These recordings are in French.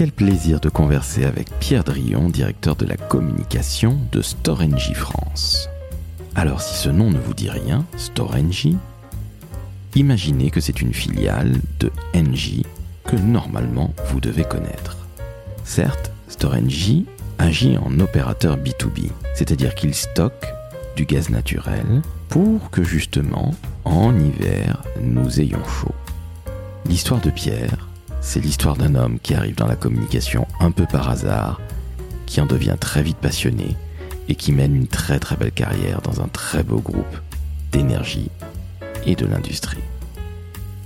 quel plaisir de converser avec Pierre Drion, directeur de la communication de Storengy France. Alors si ce nom ne vous dit rien, Storengy, imaginez que c'est une filiale de NJ que normalement vous devez connaître. Certes, Storengy agit en opérateur B2B, c'est-à-dire qu'il stocke du gaz naturel pour que justement, en hiver, nous ayons chaud. L'histoire de Pierre, c'est l'histoire d'un homme qui arrive dans la communication un peu par hasard, qui en devient très vite passionné et qui mène une très très belle carrière dans un très beau groupe d'énergie et de l'industrie.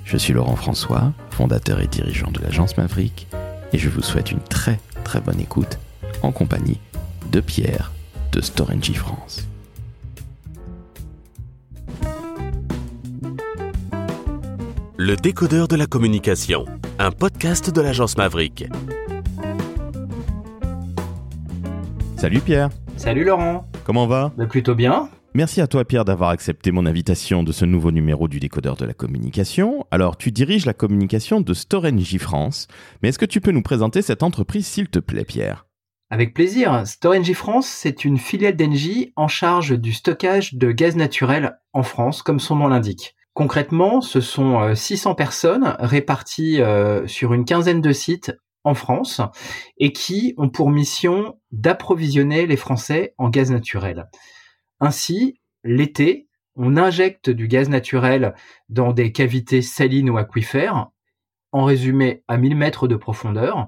Je suis Laurent François, fondateur et dirigeant de l'agence Maverick, et je vous souhaite une très très bonne écoute en compagnie de Pierre de Storengy France. Le décodeur de la communication, un podcast de l'agence Maverick. Salut Pierre, Salut Laurent, comment va? Bah, plutôt bien. Merci à toi Pierre d'avoir accepté mon invitation de ce nouveau numéro du décodeur de la communication. Alors tu diriges la communication de Storengy France, mais est-ce que tu peux nous présenter cette entreprise s'il te plaît Pierre? Avec plaisir. Storengy France, c'est une filiale d'Engie en charge du stockage de gaz naturel en France, comme son nom l'indique. Concrètement, ce sont euh, 600 personnes réparties euh, sur une quinzaine de sites en France et qui ont pour mission d'approvisionner les Français en gaz naturel. Ainsi, l'été, on injecte du gaz naturel dans des cavités salines ou aquifères, en résumé à 1000 mètres de profondeur,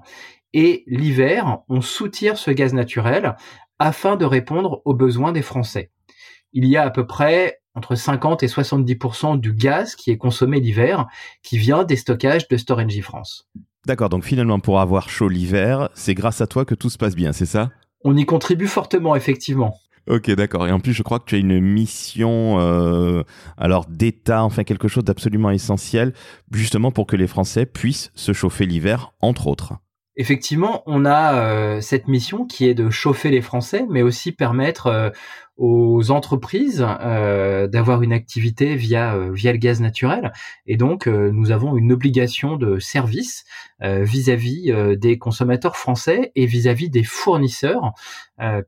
et l'hiver, on soutire ce gaz naturel afin de répondre aux besoins des Français. Il y a à peu près entre 50 et 70% du gaz qui est consommé l'hiver qui vient des stockages de Storengy France. D'accord, donc finalement pour avoir chaud l'hiver, c'est grâce à toi que tout se passe bien, c'est ça? On y contribue fortement, effectivement. Ok, d'accord. Et en plus, je crois que tu as une mission, euh, alors d'État, enfin quelque chose d'absolument essentiel, justement pour que les Français puissent se chauffer l'hiver, entre autres. Effectivement, on a euh, cette mission qui est de chauffer les Français, mais aussi permettre euh, aux entreprises euh, d'avoir une activité via euh, via le gaz naturel. Et donc, euh, nous avons une obligation de service vis-à-vis des consommateurs français et vis-à-vis des fournisseurs,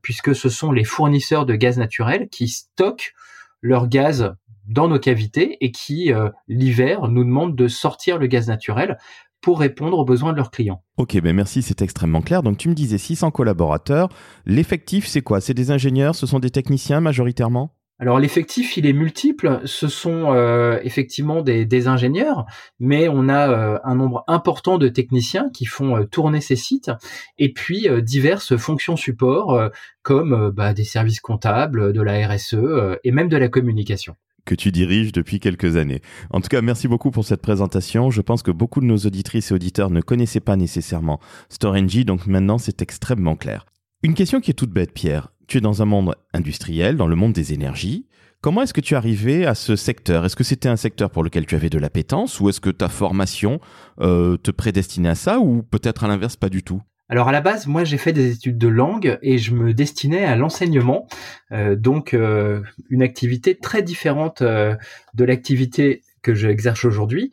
puisque ce sont les fournisseurs de gaz naturel qui stockent leur gaz dans nos cavités et qui, l'hiver, nous demandent de sortir le gaz naturel pour répondre aux besoins de leurs clients. Ok, ben merci, c'est extrêmement clair. Donc tu me disais 600 collaborateurs. L'effectif, c'est quoi? C'est des ingénieurs, ce sont des techniciens majoritairement? Alors l'effectif, il est multiple. Ce sont euh, effectivement des, des ingénieurs, mais on a euh, un nombre important de techniciens qui font euh, tourner ces sites, et puis euh, diverses fonctions support euh, comme bah, des services comptables, de la RSE euh, et même de la communication. Que tu diriges depuis quelques années. En tout cas, merci beaucoup pour cette présentation. Je pense que beaucoup de nos auditrices et auditeurs ne connaissaient pas nécessairement Storengy, donc maintenant c'est extrêmement clair. Une question qui est toute bête, Pierre. Tu es dans un monde industriel, dans le monde des énergies. Comment est-ce que tu es arrivé à ce secteur? Est-ce que c'était un secteur pour lequel tu avais de l'appétence ou est-ce que ta formation euh, te prédestinait à ça ou peut-être à l'inverse pas du tout? Alors à la base, moi j'ai fait des études de langue et je me destinais à l'enseignement, euh, donc euh, une activité très différente euh, de l'activité que j'exerce aujourd'hui.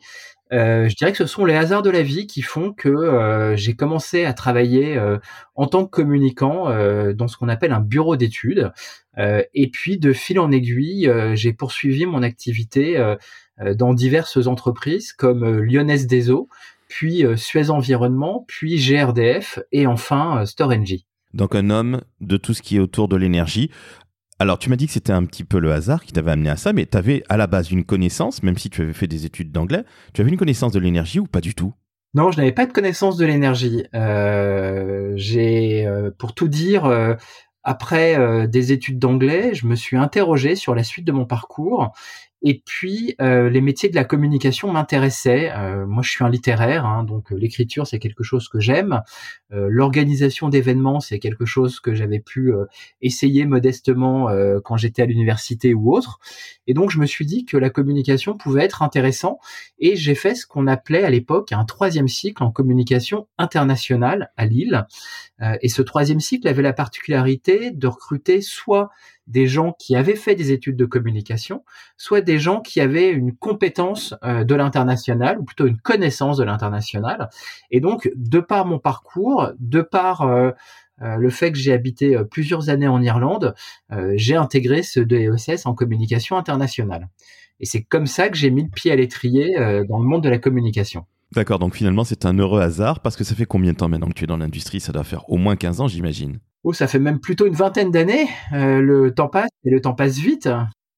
Je dirais que ce sont les hasards de la vie qui font que j'ai commencé à travailler en tant que communicant dans ce qu'on appelle un bureau d'études. Et puis de fil en aiguille, j'ai poursuivi mon activité dans diverses entreprises comme Lyonnaise des Eaux, puis euh, Suez Environnement, puis GRDF et enfin euh, Storengy. Donc un homme de tout ce qui est autour de l'énergie. Alors tu m'as dit que c'était un petit peu le hasard qui t'avait amené à ça, mais tu avais à la base une connaissance, même si tu avais fait des études d'anglais, tu avais une connaissance de l'énergie ou pas du tout? Non, je n'avais pas de connaissance de l'énergie. Euh, j'ai, pour tout dire, euh, après euh, des études d'anglais, je me suis interrogé sur la suite de mon parcours. Et puis, euh, les métiers de la communication m'intéressaient. Euh, moi, je suis un littéraire, hein, donc euh, l'écriture, c'est quelque chose que j'aime. Euh, L'organisation d'événements, c'est quelque chose que j'avais pu euh, essayer modestement quand j'étais à l'université ou autre. Et donc, je me suis dit que la communication pouvait être intéressant. Et j'ai fait ce qu'on appelait à l'époque un troisième cycle en communication internationale à Lille. Et ce troisième cycle avait la particularité de recruter soit des gens qui avaient fait des études de communication, soit des gens qui avaient une compétence euh, de l'international, ou plutôt une connaissance de l'international. Et donc, de par mon parcours, de par euh, euh, le fait que j'ai habité plusieurs années en Irlande, j'ai intégré ce DESS en communication internationale. Et c'est comme ça que j'ai mis le pied à l'étrier dans le monde de la communication. D'accord, donc finalement c'est un heureux hasard parce que ça fait combien de temps maintenant que tu es dans l'industrie? Ça doit faire au moins 15 ans j'imagine. Oh, ça fait même plutôt une vingtaine d'années. Euh, le temps passe et le temps passe vite.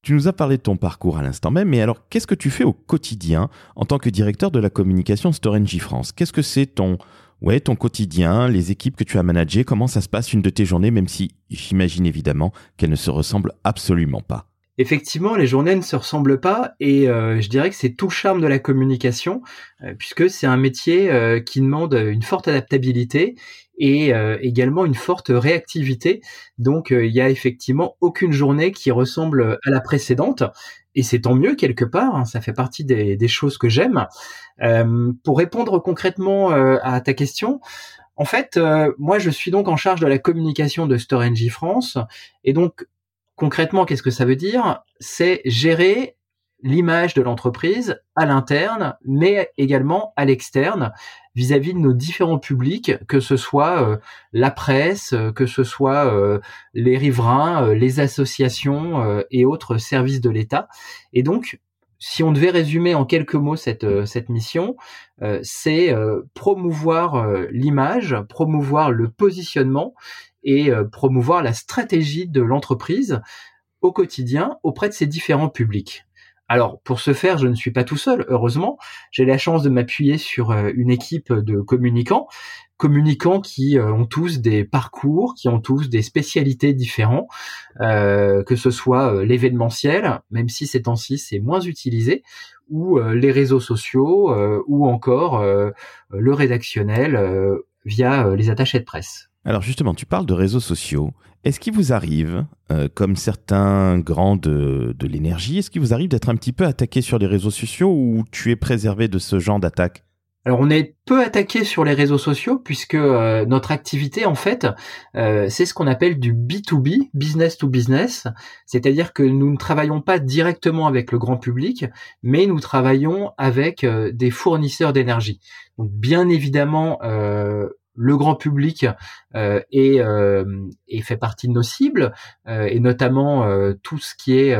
Tu nous as parlé de ton parcours à l'instant même, mais alors qu'est-ce que tu fais au quotidien en tant que directeur de la communication Storengy France? Qu'est-ce que c'est ton, ouais, ton quotidien, les équipes que tu as managées? Comment ça se passe une de tes journées, même si j'imagine évidemment qu'elles ne se ressemblent absolument pas? Effectivement, les journées ne se ressemblent pas et euh, je dirais que c'est tout le charme de la communication euh, puisque c'est un métier qui demande une forte adaptabilité et également une forte réactivité. Donc il y a effectivement aucune journée qui ressemble à la précédente et c'est tant mieux quelque part. Hein, ça fait partie des, choses que j'aime. pour répondre concrètement à ta question, en fait, moi, je suis donc en charge de la communication de StoreNG France, et donc Concrètement, qu'est-ce que ça veut dire? C'est gérer l'image de l'entreprise à l'interne, mais également à l'externe, vis-à-vis de nos différents publics, que ce soit euh, la presse, euh, que ce soit euh, les riverains, les associations et autres services de l'État. Et donc, si on devait résumer en quelques mots cette, cette mission, c'est promouvoir l'image, promouvoir le positionnement et promouvoir la stratégie de l'entreprise au quotidien auprès de ses différents publics. Alors pour ce faire, je ne suis pas tout seul, heureusement. J'ai la chance de m'appuyer sur euh, une équipe de communicants, communicants qui euh, ont tous des parcours, qui ont tous des spécialités différents, que ce soit l'événementiel, même si ces temps-ci c'est moins utilisé, ou les réseaux sociaux, ou encore le rédactionnel via les attachés de presse. Alors justement, tu parles de réseaux sociaux. Est-ce qu'il vous arrive, euh, comme certains grands de, l'énergie, est-ce qu'il vous arrive d'être un petit peu attaqué sur les réseaux sociaux ou tu es préservé de ce genre d'attaque? Alors on est peu attaqué sur les réseaux sociaux puisque euh, notre activité en fait euh, c'est ce qu'on appelle du B2B, business to business, c'est-à-dire que nous ne travaillons pas directement avec le grand public, mais nous travaillons avec des fournisseurs d'énergie. Donc bien évidemment le grand public euh, est, euh, fait partie de nos cibles, euh, et notamment euh, tout ce qui est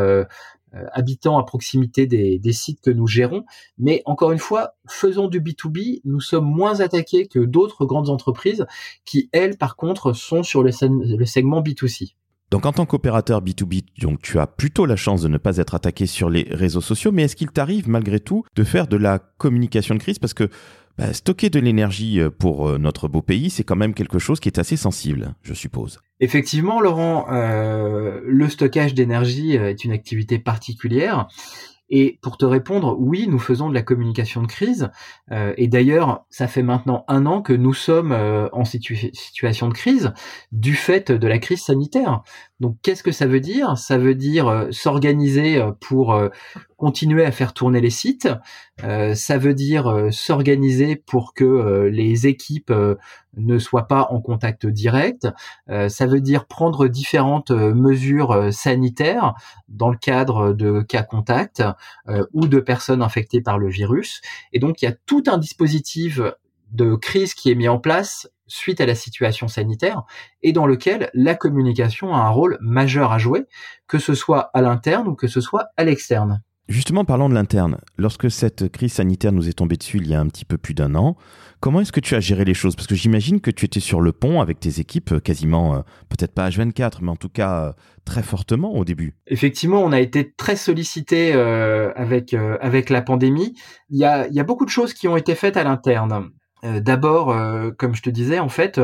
habitant à proximité des, sites que nous gérons. Mais encore une fois, faisons du B2B, nous sommes moins attaqués que d'autres grandes entreprises qui, elles, par contre, sont sur le, segment B2C. Donc en tant qu'opérateur B2B, donc tu as plutôt la chance de ne pas être attaqué sur les réseaux sociaux, mais est-ce qu'il t'arrive malgré tout de faire de la communication de crise? Parce que bah, stocker de l'énergie euh, pour euh, notre beau pays, c'est quand même quelque chose qui est assez sensible, je suppose. Effectivement, Laurent, euh, le stockage d'énergie est une activité particulière et pour te répondre, oui, nous faisons de la communication de crise. Et d'ailleurs, ça fait maintenant un an que nous sommes en situation de crise du fait de la crise sanitaire. Donc, qu'est-ce que ça veut dire? Ça veut dire euh, s'organiser pour continuer à faire tourner les sites. ça veut dire s'organiser pour que les équipes ne soient pas en contact direct. ça veut dire prendre différentes mesures sanitaires dans le cadre de cas contacts euh, ou de personnes infectées par le virus. Et donc il y a tout un dispositif de crise qui est mis en place suite à la situation sanitaire et dans lequel la communication a un rôle majeur à jouer, que ce soit à l'interne ou que ce soit à l'externe. Justement, parlons de l'interne. Lorsque cette crise sanitaire nous est tombée dessus il y a un petit peu plus d'un an, comment est-ce que tu as géré les choses? Parce que j'imagine que tu étais sur le pont avec tes équipes euh, quasiment, euh, peut-être pas H24, mais en tout cas euh, très fortement au début. Effectivement, on a été très sollicité avec, avec la pandémie. Il y, a, il y a beaucoup de choses qui ont été faites à l'interne. D'abord, comme je te disais, en fait,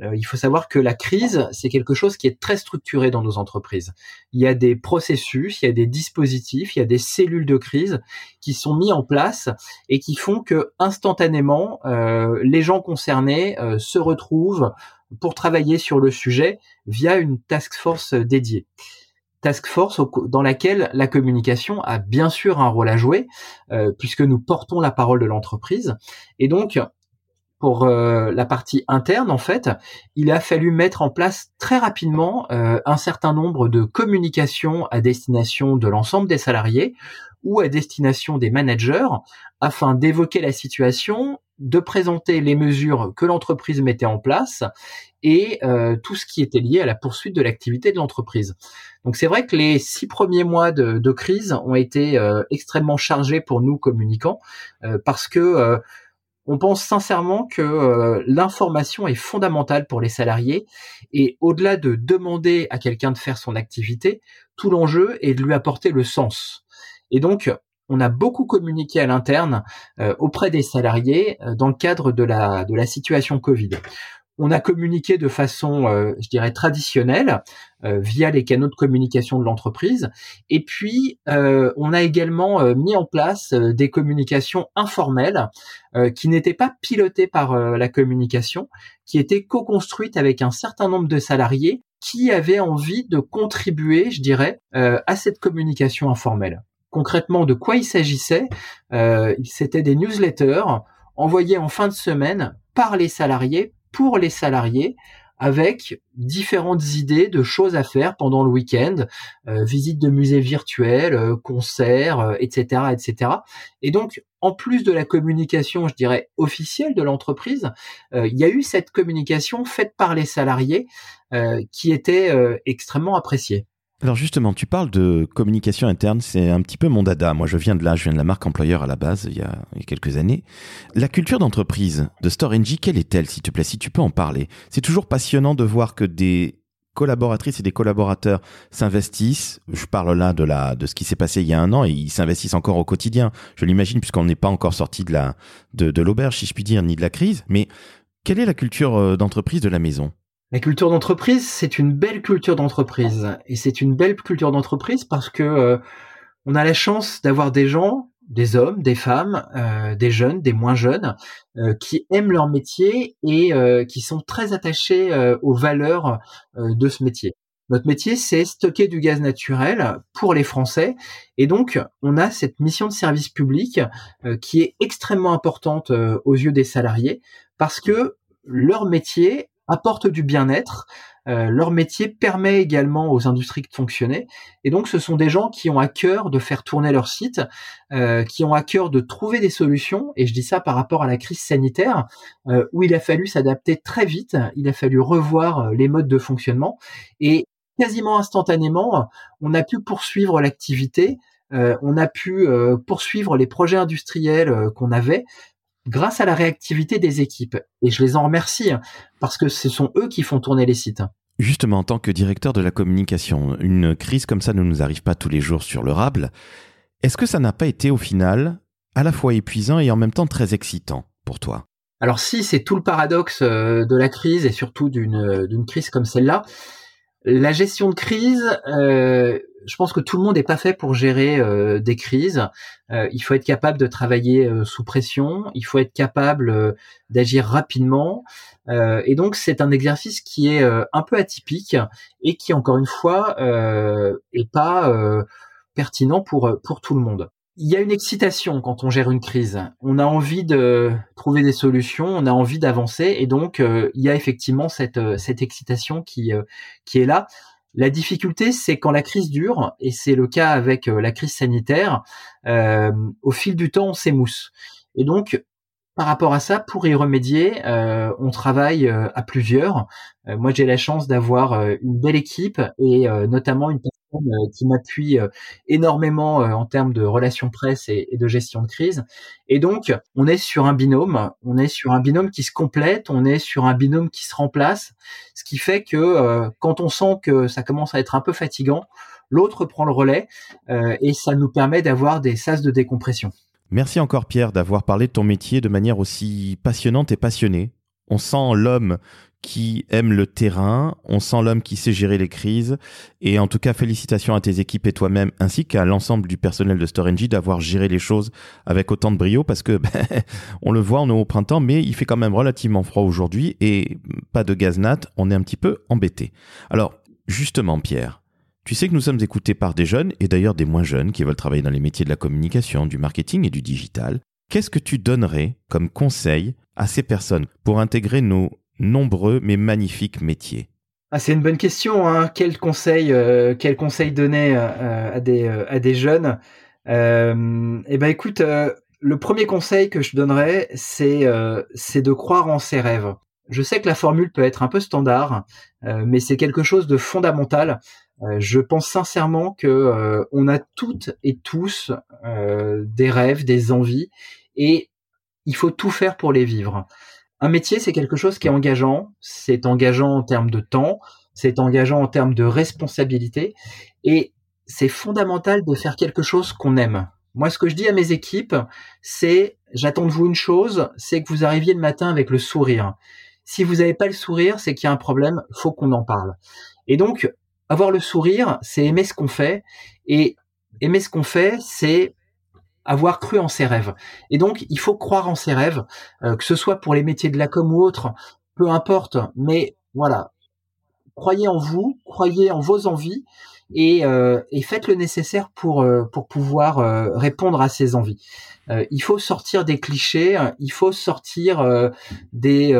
euh, il faut savoir que la crise, c'est quelque chose qui est très structuré dans nos entreprises. Il y a des processus, il y a des dispositifs, il y a des cellules de crise qui sont mis en place et qui font que instantanément, euh, les gens concernés euh, se retrouvent pour travailler sur le sujet via une task force dédiée task force dans laquelle la communication a bien sûr un rôle à jouer, puisque nous portons la parole de l'entreprise. Et donc, pour euh, la partie interne, en fait, il a fallu mettre en place très rapidement euh, un certain nombre de communications à destination de l'ensemble des salariés ou à destination des managers afin d'évoquer la situation, de présenter les mesures que l'entreprise mettait en place et euh, tout ce qui était lié à la poursuite de l'activité de l'entreprise. Donc c'est vrai que les six premiers mois de, de crise ont été extrêmement chargés pour nous communicants parce que on pense sincèrement que euh, l'information est fondamentale pour les salariés et au-delà de demander à quelqu'un de faire son activité, tout l'enjeu est de lui apporter le sens. Et donc, on a beaucoup communiqué à l'interne euh, auprès des salariés euh, dans le cadre de la, de la situation Covid on a communiqué de façon, euh, je dirais, traditionnelle euh, via les canaux de communication de l'entreprise. Et puis, euh, on a également mis en place des communications informelles qui n'étaient pas pilotées par la communication, qui étaient co-construites avec un certain nombre de salariés qui avaient envie de contribuer, je dirais, à cette communication informelle. Concrètement, de quoi il s'agissait C'était des newsletters envoyés en fin de semaine par les salariés pour les salariés avec différentes idées de choses à faire pendant le week-end, euh, visite de musées virtuels, euh, concerts, etc., euh, etc. Et donc, en plus de la communication, je dirais officielle de l'entreprise, il y a eu cette communication faite par les salariés qui était extrêmement appréciée. Alors justement, tu parles de communication interne, c'est un petit peu mon dada. Moi, je viens de là, je viens de la marque employeur à la base, il y a, quelques années. La culture d'entreprise de StoreNG, quelle est-elle, s'il te plaît, si tu peux en parler? C'est toujours passionnant de voir que des collaboratrices et des collaborateurs s'investissent. Je parle là de la de ce qui s'est passé il y a un an et ils s'investissent encore au quotidien. Je l'imagine puisqu'on n'est pas encore sorti de la de, l'auberge, si je puis dire, ni de la crise. Mais quelle est la culture euh, d'entreprise de la maison? La culture d'entreprise, c'est une belle culture d'entreprise. Et c'est une belle culture d'entreprise parce que euh, on a la chance d'avoir des gens, des hommes, des femmes, euh, des jeunes, des moins jeunes, euh, qui aiment leur métier et qui sont très attachés aux valeurs de ce métier. Notre métier, c'est stocker du gaz naturel pour les Français. Et donc, on a cette mission de service public qui est extrêmement importante aux yeux des salariés parce que leur métier apporte du bien-être. Euh, leur métier permet également aux industries de fonctionner. Et donc, ce sont des gens qui ont à cœur de faire tourner leur site, euh, qui ont à cœur de trouver des solutions. Et je dis ça par rapport à la crise sanitaire, euh, où il a fallu s'adapter très vite. Il a fallu revoir les modes de fonctionnement. Et quasiment instantanément, on a pu poursuivre l'activité. on a pu poursuivre les projets industriels qu'on avait grâce à la réactivité des équipes. Et je les en remercie hein, parce que ce sont eux qui font tourner les sites. Justement, en tant que directeur de la communication, une crise comme ça ne nous arrive pas tous les jours sur le Rable. Est-ce que ça n'a pas été au final à la fois épuisant et en même temps très excitant pour toi? Alors si, c'est tout le paradoxe euh, de la crise et surtout d'une crise comme celle-là. La gestion de crise, euh, je pense que tout le monde n'est pas fait pour gérer euh, des crises. Euh, il faut être capable de travailler sous pression, il faut être capable d'agir rapidement. et donc c'est un exercice qui est un peu atypique et qui encore une fois est pas pertinent pour pour tout le monde. Il y a une excitation quand on gère une crise. On a envie de trouver des solutions, on a envie d'avancer, et donc il y a effectivement cette cette excitation qui qui est là. La difficulté, c'est quand la crise dure, et c'est le cas avec euh, la crise sanitaire, euh, au fil du temps, on s'émousse. Et donc, par rapport à ça, pour y remédier, euh, on travaille à plusieurs. moi, j'ai la chance d'avoir une belle équipe et notamment une euh, qui m'appuie euh, énormément euh, en termes de relations presse et, de gestion de crise. Et donc, on est sur un binôme, on est sur un binôme qui se complète, on est sur un binôme qui se remplace, ce qui fait que quand on sent que ça commence à être un peu fatigant, l'autre prend le relais et ça nous permet d'avoir des sas de décompression. Merci encore Pierre d'avoir parlé de ton métier de manière aussi passionnante et passionnée. On sent l'homme qui aime le terrain, on sent l'homme qui sait gérer les crises, et en tout cas félicitations à tes équipes et toi-même, ainsi qu'à l'ensemble du personnel de StoreNG d'avoir géré les choses avec autant de brio, parce que ben, on le voit, on est au printemps, mais il fait quand même relativement froid aujourd'hui, et pas de gaz nat, on est un petit peu embêté. Alors, justement Pierre, tu sais que nous sommes écoutés par des jeunes, et d'ailleurs des moins jeunes, qui veulent travailler dans les métiers de la communication, du marketing et du digital. Qu'est-ce que tu donnerais comme conseil à ces personnes pour intégrer nos nombreux mais magnifiques métiers ah, c'est une bonne question. Hein. Quel conseil, euh, quel conseil donner euh, à des à des jeunes? Euh, Eh ben, écoute, le premier conseil que je donnerais, c'est c'est de croire en ses rêves. Je sais que la formule peut être un peu standard, mais c'est quelque chose de fondamental. je pense sincèrement que on a toutes et tous des rêves, des envies, et il faut tout faire pour les vivre. Un métier, c'est quelque chose qui est engageant. C'est engageant en termes de temps, c'est engageant en termes de responsabilité, et c'est fondamental de faire quelque chose qu'on aime. Moi, ce que je dis à mes équipes, c'est j'attends de vous une chose, c'est que vous arriviez le matin avec le sourire. Si vous n'avez pas le sourire, c'est qu'il y a un problème, faut qu'on en parle. Et donc, avoir le sourire, c'est aimer ce qu'on fait, et aimer ce qu'on fait, c'est avoir cru en ses rêves. Et donc, il faut croire en ses rêves, euh, que ce soit pour les métiers de la com ou autre, peu importe. Mais voilà, croyez en vous, croyez en vos envies et, euh, faites le nécessaire pour euh, pour pouvoir répondre à ces envies. il faut sortir des clichés, il faut sortir des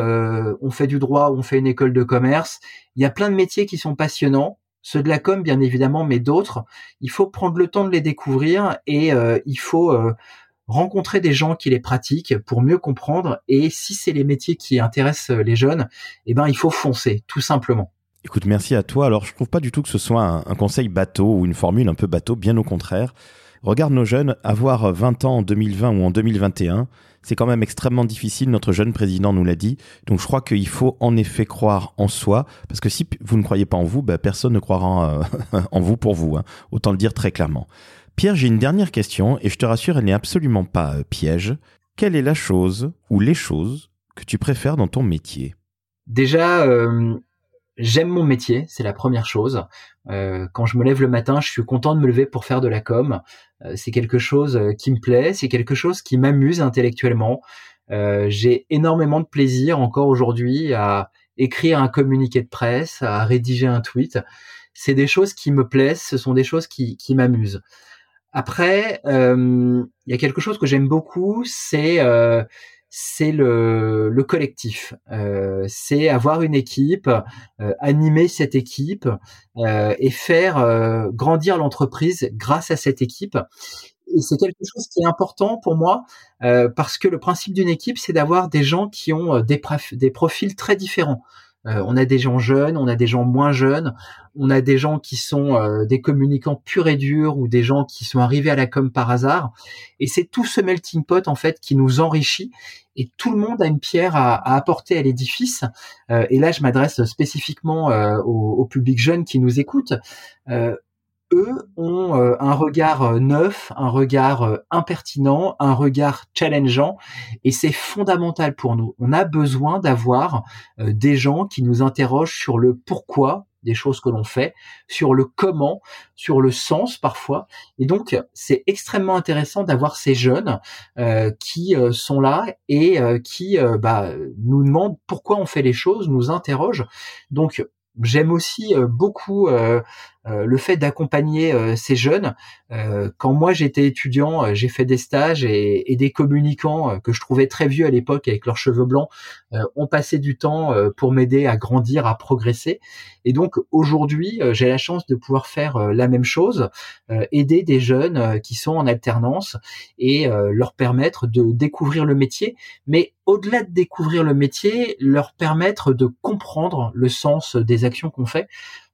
on fait du droit, on fait une école de commerce. Il y a plein de métiers qui sont passionnants ceux de la com bien évidemment, mais d'autres. Il faut prendre le temps de les découvrir et euh, il faut euh, rencontrer des gens qui les pratiquent pour mieux comprendre. Et si c'est les métiers qui intéressent les jeunes, eh ben il faut foncer, tout simplement. Écoute, merci à toi. Alors, je trouve pas du tout que ce soit un, un conseil bateau ou une formule un peu bateau, bien au contraire. Regarde nos jeunes, avoir 20 ans en 2020 ou en 2021, c'est quand même extrêmement difficile. Notre jeune président nous l'a dit. Donc je crois qu'il faut en effet croire en soi, parce que si vous ne croyez pas en vous, ben, personne ne croira en, en vous pour vous. Hein. Autant le dire très clairement. Pierre, j'ai une dernière question, et je te rassure, elle n'est absolument pas euh, piège. Quelle est la chose ou les choses que tu préfères dans ton métier? Déjà, euh, j'aime mon métier, c'est la première chose. Euh, quand je me lève le matin, je suis content de me lever pour faire de la com. Euh, c'est quelque chose euh, qui me plaît, c'est quelque chose qui m'amuse intellectuellement. J'ai énormément de plaisir encore aujourd'hui à écrire un communiqué de presse, à rédiger un tweet. C'est des choses qui me plaisent, ce sont des choses qui, qui m'amusent. Après, il y a quelque chose que j'aime beaucoup, c'est c'est le, le, collectif. Euh, c'est avoir une équipe, euh, animer cette équipe euh, et faire grandir l'entreprise grâce à cette équipe. Et c'est quelque chose qui est important pour moi parce que le principe d'une équipe, c'est d'avoir des gens qui ont des profils très différents. Euh, on a des gens jeunes, on a des gens moins jeunes, on a des gens qui sont euh, des communicants purs et durs ou des gens qui sont arrivés à la com par hasard. Et c'est tout ce melting pot en fait qui nous enrichit. Et tout le monde a une pierre à, apporter à l'édifice. Euh, et là, je m'adresse spécifiquement au, au, public jeune qui nous écoute eux ont euh, un regard euh, neuf, un regard euh, impertinent, un regard challengeant, et c'est fondamental pour nous. On a besoin d'avoir des gens qui nous interrogent sur le pourquoi des choses que l'on fait, sur le comment, sur le sens parfois. Et donc, c'est extrêmement intéressant d'avoir ces jeunes qui sont là et qui bah, nous demandent pourquoi on fait les choses, nous interrogent. Donc, J'aime aussi beaucoup euh, le fait d'accompagner euh, ces jeunes. Euh, quand moi j'étais étudiant, j'ai fait des stages et, et des communicants que je trouvais très vieux à l'époque avec leurs cheveux blancs ont passé du temps pour m'aider à grandir, à progresser. Et donc aujourd'hui, j'ai la chance de pouvoir faire la même chose, aider des jeunes qui sont en alternance et leur permettre de découvrir le métier, mais au-delà de découvrir le métier, leur permettre de comprendre le sens des actions qu'on fait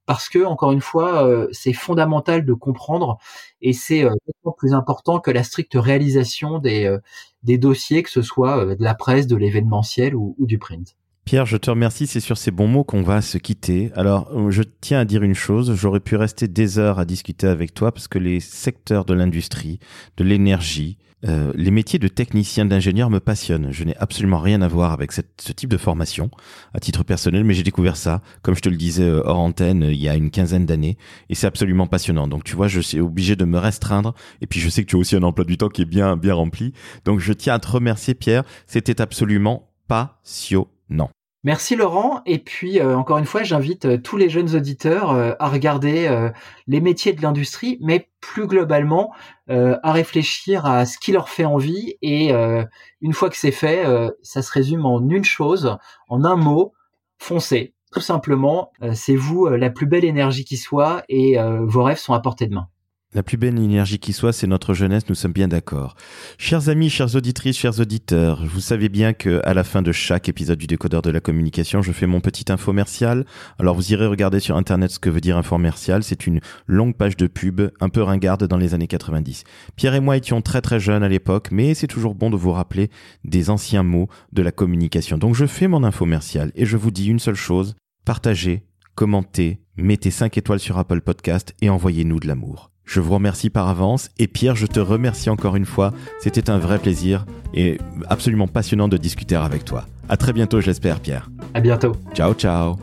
parce que encore une fois, euh, c'est fondamental de comprendre et c'est euh, plus important que la stricte réalisation des, euh, des dossiers, que ce soit de la presse, de l'événementiel ou, du print. Pierre, je te remercie. C'est sur ces bons mots qu'on va se quitter. Alors, je tiens à dire une chose. J'aurais pu rester des heures à discuter avec toi parce que les secteurs de l'industrie, de l'énergie, euh, les métiers de technicien d'ingénieur me passionnent. Je n'ai absolument rien à voir avec ce type de formation à titre personnel, mais j'ai découvert ça, comme je te le disais euh, hors antenne, euh, il y a une quinzaine d'années, et c'est absolument passionnant. Donc tu vois, je suis obligé de me restreindre, et puis je sais que tu as aussi un emploi du temps qui est bien bien rempli. Donc je tiens à te remercier Pierre, c'était absolument passionnant. Merci Laurent. Et puis euh, encore une fois, j'invite euh, tous les jeunes auditeurs euh, à regarder les métiers de l'industrie, mais plus globalement à réfléchir à ce qui leur fait envie. Et une fois que c'est fait, ça se résume en une chose, en un mot, foncez. Tout simplement, c'est vous la plus belle énergie qui soit et vos rêves sont à portée de main. La plus belle énergie qui soit, c'est notre jeunesse, nous sommes bien d'accord. Chers amis, chères auditrices, chers auditeurs, vous savez bien que à la fin de chaque épisode du décodeur de la communication, je fais mon petit infomercial. Alors vous irez regarder sur internet ce que veut dire infomercial. C'est une longue page de pub, un peu ringarde dans les années 90. Pierre et moi étions très très jeunes à l'époque, mais c'est toujours bon de vous rappeler des anciens mots de la communication. Donc je fais mon infomercial et je vous dis une seule chose, partagez, commentez, mettez 5 étoiles sur Apple Podcast et envoyez-nous de l'amour. Je vous remercie par avance et Pierre, je te remercie encore une fois. C'était un vrai plaisir et absolument passionnant de discuter avec toi. À très bientôt, j'espère, Pierre. À bientôt. Ciao, ciao.